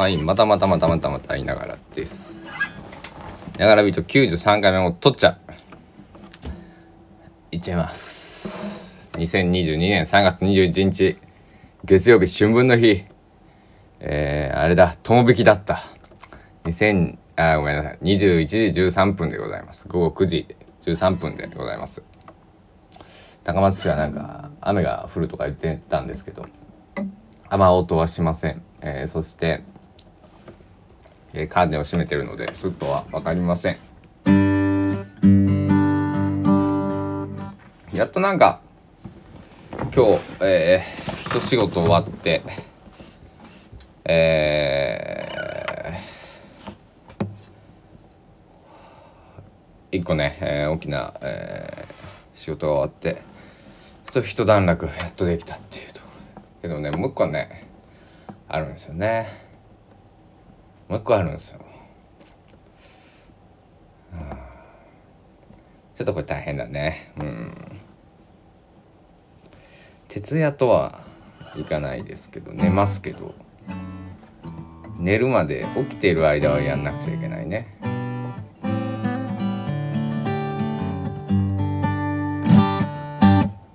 はいまたまたまたまたまたいながらです。ながらビート93回目も取っちゃ。いっちゃいます。2022年3月21日月曜日春分の日。えー、あれだ友引きだった。2000あごめんなさい21時13分でございます。午後9時13分でございます。高松市はなんか雨が降るとか言ってたんですけど雨音はしません、えー、そして、えー、カーテンを閉めてるので外は分かりません。やっとなんか今日、えー、一仕事終わってえー、一個ね、えー、大きな、えー、仕事が終わってちょっと一段落やっとできたっていうところで。けどねもう一個ねあるんですよね。もう一個あるんですよ、ちょっとこれ大変だね。うん。徹夜とはいかないですけど寝ますけど。寝るまで起きている間はやんなくちゃいけないね。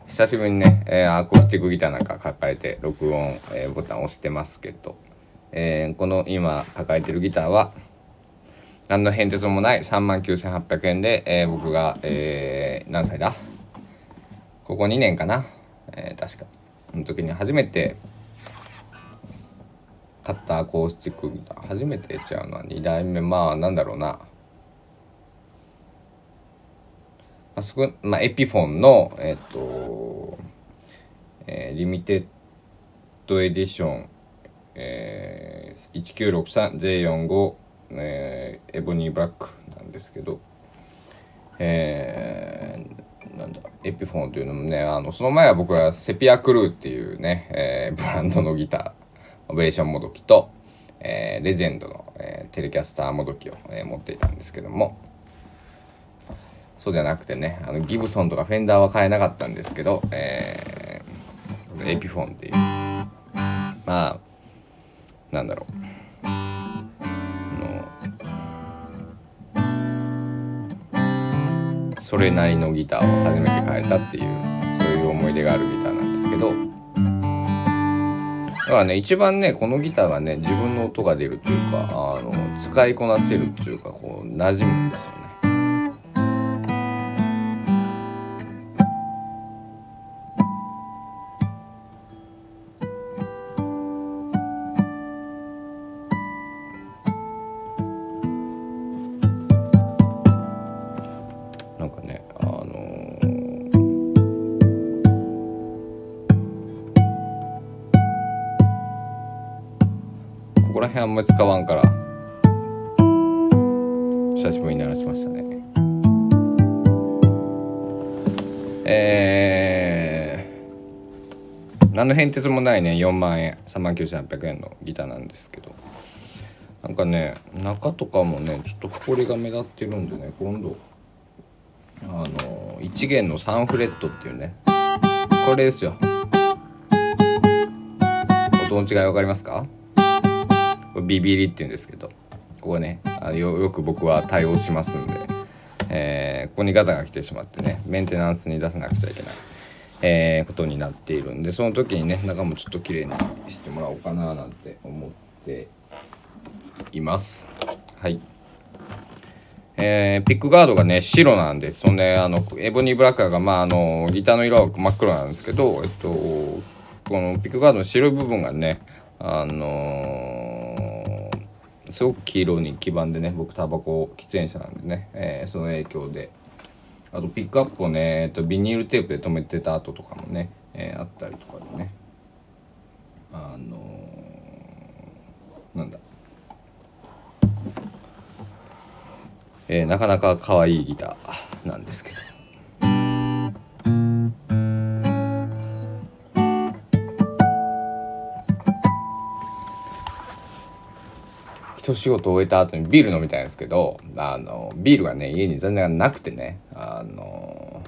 久しぶりにね、えー、アコースティックギターなんか抱えて録音、えー、ボタン押してますけど、えー、この今抱えてるギターは何の変哲もない3万9800円で、えー、僕が、えー、何歳だ？ここ2年かな、えー、確か。の時に初めて買ったアコースティックギター。初めてちゃうのは2代目。まあなんだろうな、まあそこまあ、エピフォンのえっ、と、えー、リミテッドエディション、えー、1963J45、えー、エボニーブラックなんですけどえー、なんだエピフォンというのもねあのその前は僕はセピアクルーっていうね、えー、ブランドのギターオベーションもどきと、えー、レジェンドの、えー、テレキャスターもどきを、えー、持っていたんですけどもそうじゃなくてねあのギブソンとかフェンダーは買えなかったんですけど、えー、エピフォンっていう。まあなんだろうそれなりのギターを初めて買えたっていうそういう思い出があるギターなんですけどだからね一番ねこのギターがね自分の音が出るというかあの使いこなせるっていうかこう馴染むんですよね。こら辺あんまり使わんから。久しぶりに鳴らしましたね。えー、何の変哲もないね。4万円。3万9800円のギターなんですけど。なんかね中とかもねちょっと埃が目立ってるんでね今度あの1弦の3フレットっていうね。これですよ。音の違い分かりますか？ビビリって言うんですけどここねあよよく僕は対応しますんで、えー、ここにガタが来てしまってねメンテナンスに出さなくちゃいけない、えー、ことになっているんでその時にね中もちょっと綺麗にしてもらおうかななんて思っています。はい。えー、ピックガードがね白なんです。そんであのエボニーブラッカーがまああのギターの色は真っ黒なんですけどえっとこのピックガードの白い部分がねあの、すごく黄色に黄ばんでね僕タバコ喫煙者なんでね、えー、その影響で。あとピックアップをね、えー、とビニールテープで留めてた跡とかもね、えー、あったりとかでね。あのー、なんだ。えー、なかなか可愛いギターなんですけど。一仕事終えた後にビール飲みたいんですけどあのビールがね家に残念なくてねあの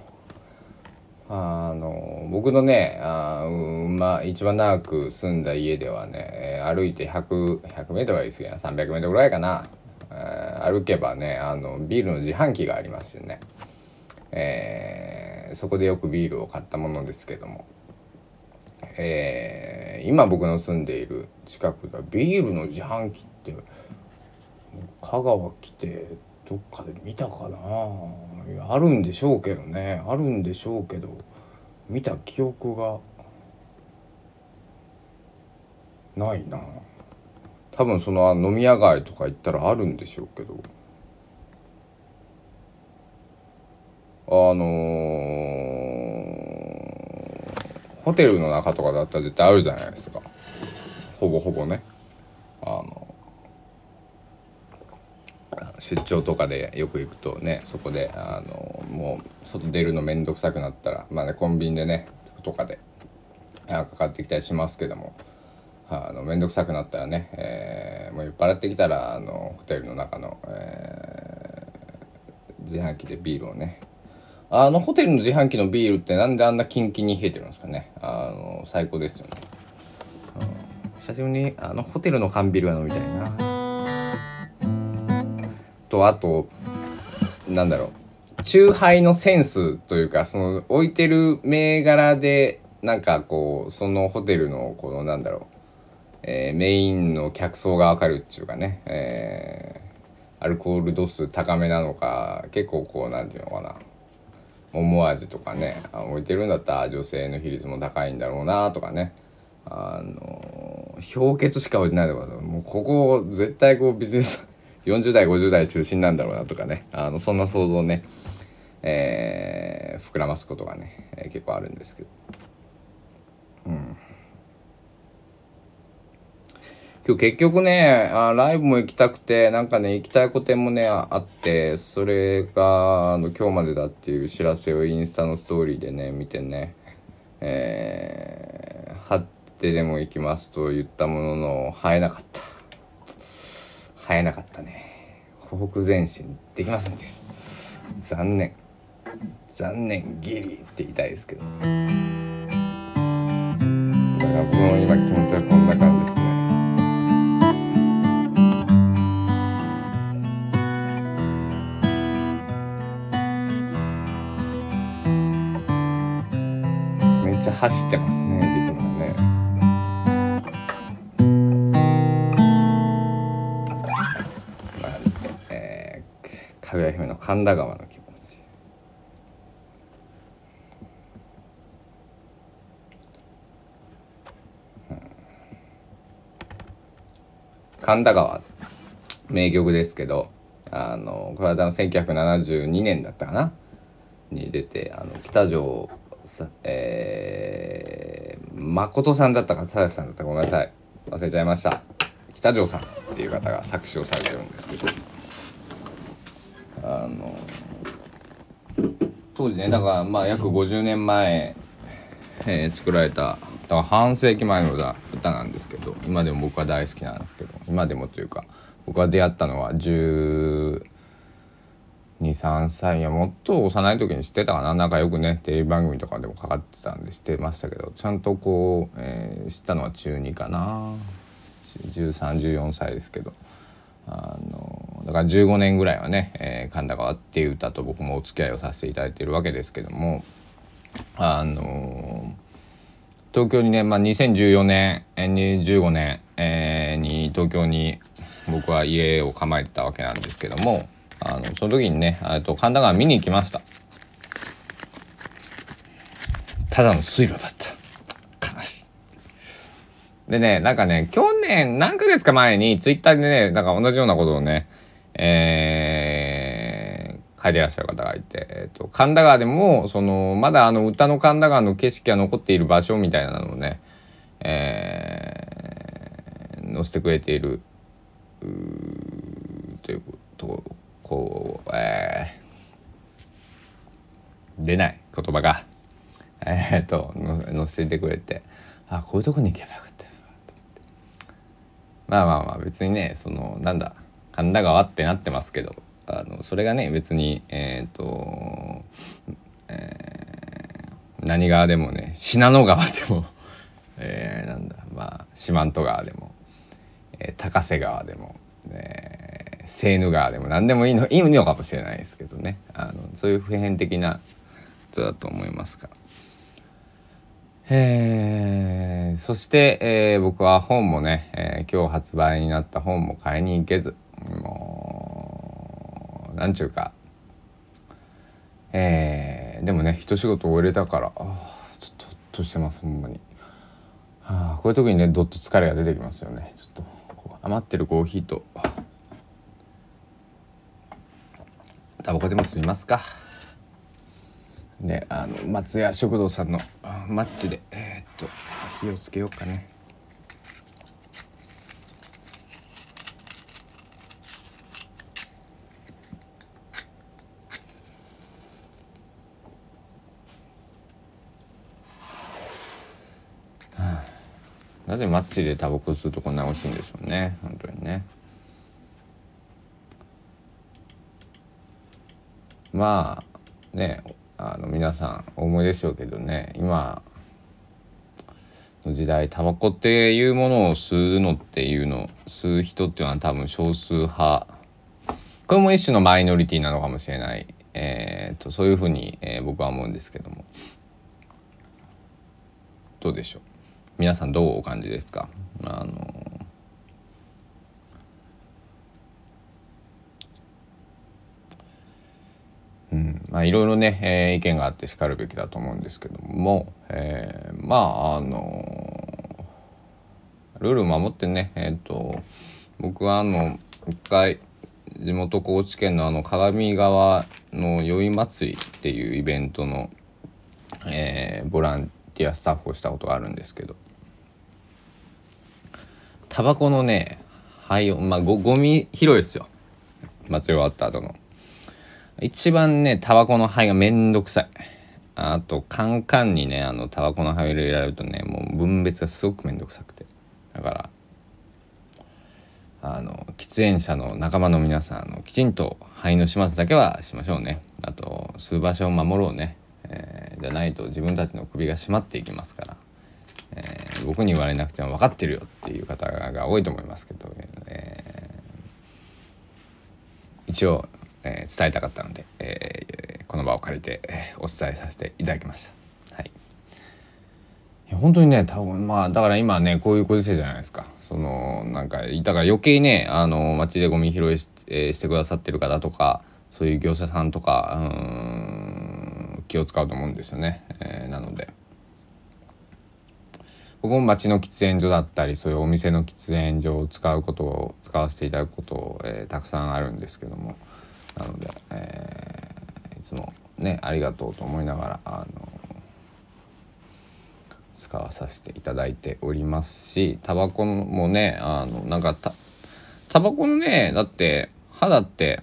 あの僕のねあ、まあ、一番長く住んだ家ではね歩いて 100, 100メートルは言い過ぎな300メートルぐらいかな、えー、歩けばねあのビールの自販機がありますよね、えー、そこでよくビールを買ったものですけども、えー、今僕の住んでいる近くでビールの自販機って香川来てどっかで見たかな？あるんでしょうけどね。あるんでしょうけど見た記憶がないな。多分その飲み屋街とか行ったらあるんでしょうけど。あのー、ホテルの中とかだったら絶対あるじゃないですか。ほぼほぼね。あの出張とかでよく行くとねそこであのもう外出るの面倒くさくなったらまあねコンビニでねとかでかかってきたりしますけどもあの面倒くさくなったらね、えー、もう酔っ払ってきたらあのホテルの中の、えー、自販機でビールをねあのホテルの自販機のビールってなんであんなキンキンに冷えてるんですかね。あの最高ですよね、うん、久しぶりにあのホテルの缶ビールが飲みたいな。とあとなんだろう。酎ハイのセンスというかその置いてる銘柄でなんかこうそのホテルのこのなんだろう、えー、メインの客層がわかるっていうかね、えー、アルコール度数高めなのか結構こうなんていうのかな。思わずとかね置いてるんだったら女性の比率も高いんだろうなとかね。あの氷結しか置いてないとかもうここ絶対こうビジネス 40代50代中心なんだろうなとかね。あのそんな想像ね、えー、膨らますことがね、えー、結構あるんですけど。うん。今日結局ねあライブも行きたくてなんかね行きたい個展もねあってそれがあの今日までだっていう知らせをインスタのストーリーでね見てねえー、張ってでも行きますと言ったものの生えなかった。生えなかったね。ほふ前進できませんでした。残念。残念ギリって言いたいですけど。だから僕の今気持ちはこんな感じですね。走ってますねリズムかぐや姫の神田川の気持ち。神田川名曲ですけどあのこれは1972年だったかな？に出てあの北条さえー、誠さんだったか正さんだったかごめんなさい。忘れちゃいました。北条さんっていう方が作詞をされてるんですけど。あの当時ねだからまあ約50年前、えー、作られただから半世紀前の歌歌なんですけど今でも僕は大好きなんですけど今でもというか僕は出会ったのは10 2 3歳やもっと幼い時に知ってたかな。なんかよくねテレビ番組とかでもかかってたんで知ってましたけど。ちゃんとこう、えー、知ったのは中2かな。1314歳ですけど。あのだから15年ぐらいはね「えー、神田川」っていう歌と僕もお付き合いをさせていただいてるわけですけども。あの東京にね、まあ、2014年2015年、えー、に東京に僕は家を構えてたわけなんですけども。あのその時にねと神田川見に行きました。ただの水路だった。悲しい。でね、なんかね、去年、何ヶ月か前に、ツイッターでね、なんか同じようなことをね、えー、書いてらっしゃる方がいて、え、ー、と、神田川でも、その、まだあの、歌の神田川の景色が残っている場所みたいなのをね、えー、載せてくれている、というとここう、えー、出ない言葉が、えー、っと、載せてくれて、あ、こういうとこに行けばよかった。まあまあまあ別にねそのなんだ神田川ってなってますけどあのそれがね別にえっ、と、えー、何川でもね信濃川でも えー、なんだまあ四万十川でも、えー、高瀬川でも、えー、セーヌ川でも何でもいいの いいのかもしれないですけどね。あのそういう普遍的なことだと思いますから。え、そして、えー、僕は本もね、えー、今日発売になった本も買いに行けずもうなんちゅうか。えー、でもね一仕事終えれたからちょっとっとしてますほんまに、はあ、こういう時にねどっと疲れが出てきますよね。ちょっと余ってるコーヒーとタバコでも吸いますか？ねあの松屋食堂さんのマッチでえー、っと火をつけようかね。なぜマッチでタバコ吸うとこんな美味しいんでしょうね本当にね。まあねあの皆さんお思いでしょうけどね今の時代タバコっていうものを吸うのっていうの吸う人っていうのは多分少数派。これも一種のマイノリティなのかもしれない、えーと、そういうふうに、えー、僕は思うんですけども。どうでしょう？皆さんどうお感じですか？あのうん。まあいろいろね、えー、意見があってしかるべきだと思うんですけども、えー、まああのルール守ってねえっ、と僕はあの一回地元高知県のあの鏡川の宵祭りっていうイベントの、えー、ボランティアスタッフをしたことがあるんですけどタバコのね灰をまあごゴミ拾いですよ。祭り終わった後の。一番ねタバコの灰がめんどくさい。あとカンカンにねあのタバコの灰を入れられるとねもう分別がすごくめんどくさくて。だからあの喫煙者の仲間の皆さんあのきちんと灰の始末だけはしましょうね。あと吸う場所を守ろうね、えー、じゃないと自分たちの首が締まっていきますから。えー、僕に言われなくても分かってるよっていう方が多いと思いますけど、えー、一応、えー、伝えたかったので、えこの場を借りて、えお伝えさせていただきました。はい、いや本当にね多分まあだから今ねこういうご時世じゃないですかそのなんかだから余計ねあの街でゴミ拾いし,、えしてくださってる方とかそういう業者さんとかうん気を使うと思うんですよね、えなので。僕も町の喫煙所だったりそういうお店の喫煙所を使うことを使わせていただくことを、えー、たくさんあるんですけどもなので、えー、いつもねありがとうと思いながらあの使わさせていただいておりますしタバコもねあのなんかたタバコのねだって肌って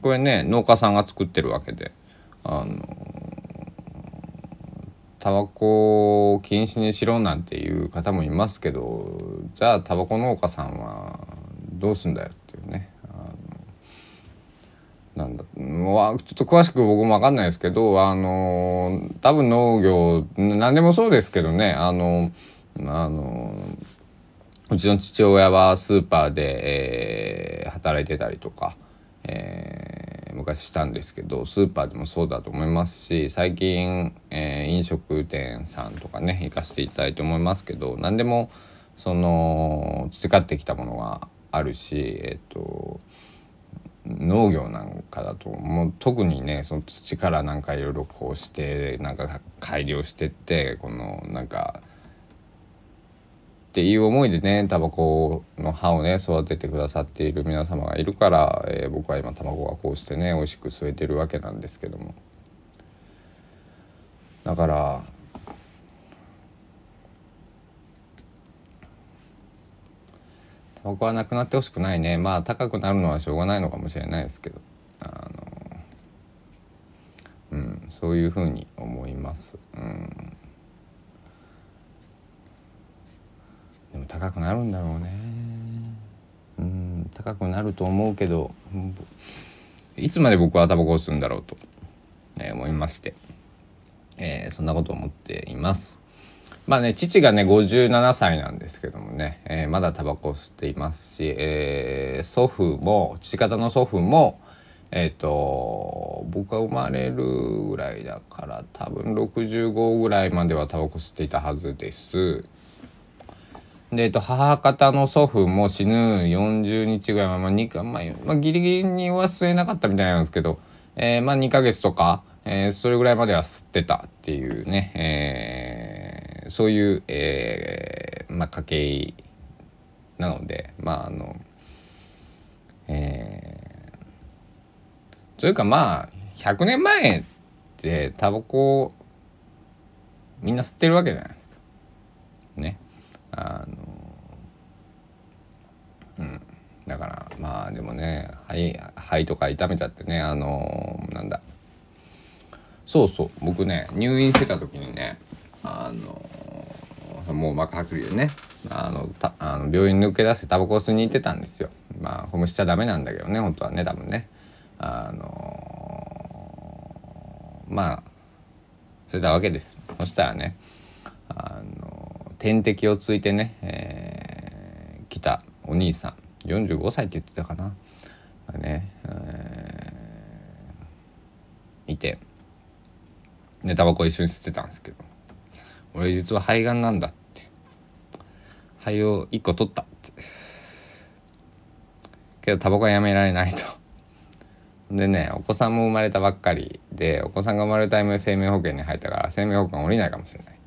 これね農家さんが作ってるわけであのタバコを禁止にしろなんていう方もいますけどじゃあタバコ農家さんはどうすんだよっていうね。なんだちょっと詳しく僕も分かんないですけどあの多分農業何でもそうですけどねあのあのうちの父親はスーパーで、えー、働いてたりとか、えー昔したんですけどスーパーでもそうだと思いますし最近、えー、飲食店さんとかね行かせていただいて思いますけど何でもその培ってきたものがあるしえっ、と農業なんかだともう特にねその土からなんかいろいろこうしてなんか改良してってこのなんかっていう思いでねタバコの葉をね育ててくださっている皆様がいるから、えー、僕は今卵がこうしてね美味しく吸えてるわけなんですけども。だからタバコはなくなってほしくないねまあ高くなるのはしょうがないのかもしれないですけどあのうんそういうふうに思います。うんでも高くなるんだろうねうん高くなると思うけどいつまで僕はタバコを吸うんだろうと、え、思いまして、えー、そんなこと思っています。まあね父がね57歳なんですけどもね、えー、まだタバコを吸っていますし、えー、祖父も父方の祖父もえっ、ー、と僕が生まれるぐらいだから多分65ぐらいまではタバコ吸っていたはずです。で、えっと、母方の祖父も死ぬ40日ぐらい、まあ、2か、まあ、まあ、ギリギリには吸えなかったみたいなんですけど、えー、まあ、2ヶ月とか、えー、それぐらいまでは吸ってたっていうね、えー、そういう、えー、まあ、家系なので、まあ、あの、えー、というかまあ、100年前ってタバコみんな吸ってるわけじゃないですか。ね。あのうんだからまあでもね肺肺とか痛めちゃってねあのなんだそうそう僕ね入院してた時にねあのもう膜剥離でねあのたあの病院抜け出してタバコ吸いに行ってたんですよ。まあホームしちゃダメなんだけどね本当はね多分ね。あのまあそれたわけです。そしたらねあの点滴をついてね、えー、来たお兄さん。45歳って言ってたかな。がね、えー、いて。でタバコ一緒に吸ってたんですけど。俺実は肺がんなんだって。肺を1個取ったって。けどタバコはやめられないと。でねお子さんも生まれたばっかりでお子さんが生まれたタイムで生命保険に入ったから生命保険降りないかもしれない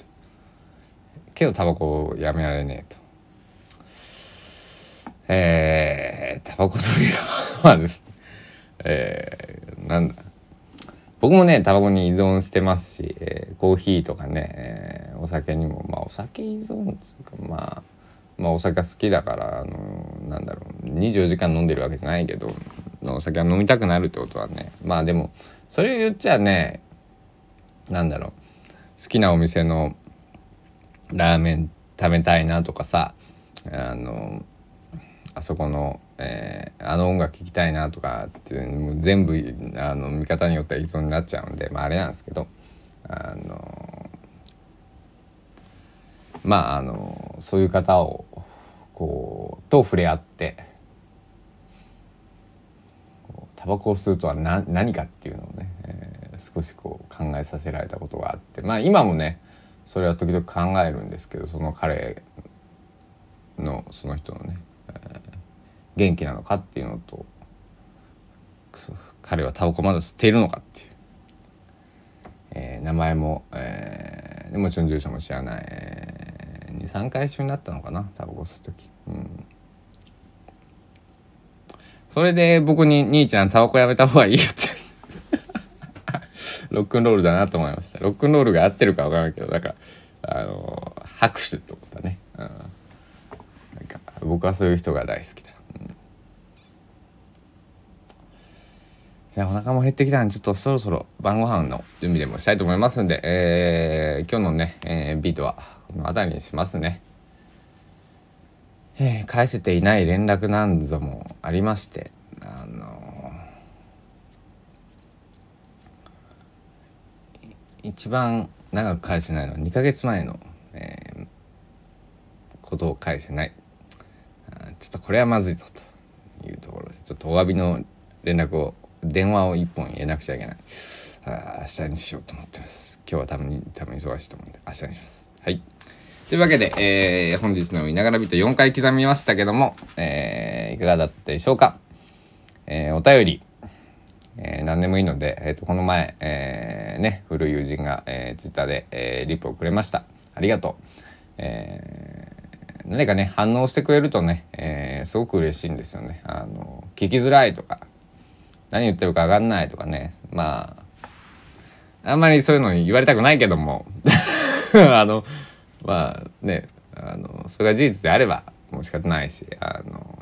けどタバコをやめられねえと。えー、タバコというのはです。ね、えー、なんだ。僕もねタバコに依存してますし、えー、コーヒーとかね、えー、お酒にもまあお酒依存っていうかまあまあお酒が好きだからあのなんだろう24時間飲んでるわけじゃないけどお酒は飲みたくなるってことはねまあでもそれを言っちゃねなんだろう好きなお店のラーメン食べたいなとかさあのあそこの、えー、あの音楽聴きたいなとかってもう全部あの見方によっては依存になっちゃうんでまああれなんですけどあのまああのそういう方をこうと触れ合ってタバコを吸うとは何何かっていうのをね、えー、少しこう考えさせられたことがあってまあ今もねそれは時々考えるんですけどその彼のその人のね、えー、元気なのかっていうのと彼はタバコまだ吸っているのかっていう、えー、名前も、えー、もちろん住所も知らない、えー、23回一緒になったのかなタバコ吸う時。うん。それで僕に兄ちゃんタバコやめた方がいいよって。ロックンロールだなと思いました。ロックンロールが合ってるか分からんけどなんかあの拍手ってことだね、うん、なんか僕はそういう人が大好きだ、うん、じゃあお腹も減ってきたんでちょっとそろそろ晩ご飯の準備でもしたいと思いますんで、えー、今日のね、えー、ビートはこの辺りにしますね。えー、返せていない連絡なんぞもありましてあの一番長く返せないのは2ヶ月前の、えー、ことを返せない。ちょっとこれはまずいぞというところでちょっとお詫びの連絡を電話を1本入れなくちゃいけない。あ明日にしようと思ってます。今日は多分多分忙しいと思うんで明日にします。はいというわけで、えー、本日の「いながらビート」4回刻みましたけども、えー、いかがだったでしょうか、えー、お便りえー、何でもいいので、えー、とこの前、えー、ね、古い友人が、えー、ツイッターで、えー、リプをくれました。ありがとう。えー、何かね、反応してくれるとね、えー、すごく嬉しいんですよね。あの、聞きづらいとか、何言ってるか分かんないとかね、まあ、あんまりそういうのに言われたくないけども、あの、まあね、あの、それが事実であれば、もう仕方ないし、あの、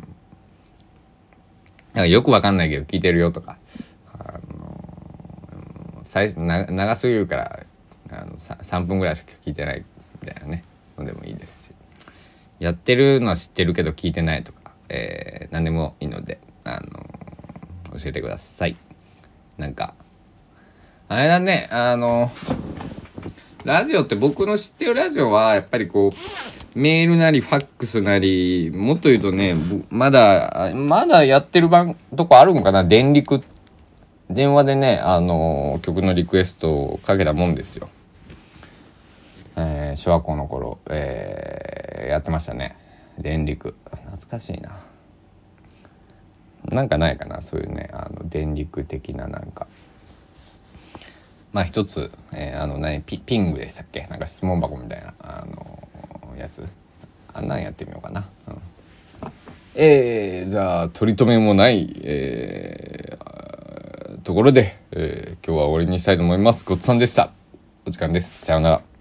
なんかよくわかんないけど聞いてるよとか、あの最長すぎるからあの 3, 3分ぐらいしか聞いてないみたいなねのでもいいですし。やってるのは知ってるけど聞いてないとか、えー、何でもいいので、あの教えてください。なんかあれだねあのラジオって僕の知ってるラジオはやっぱりこうメールなりファックスなりもっと言うとねまだまだやってる番とこあるんかな？電力。電話でねあの曲のリクエストをかけたもんですよ。えー、小学校の頃、えー、やってましたね。電力。懐かしいな。なんかないかな？そういうねあの電力的ななんか。まあ一つ、えー、あの何ピピングでしたっけ？なんか質問箱みたいなあのやつ。あんなんやってみようかな、うん、えー、じゃあ取り留めもない、えー、ところで、えー、今日は終わりにしたいと思います。ごっつさんでした。お時間です。さようなら。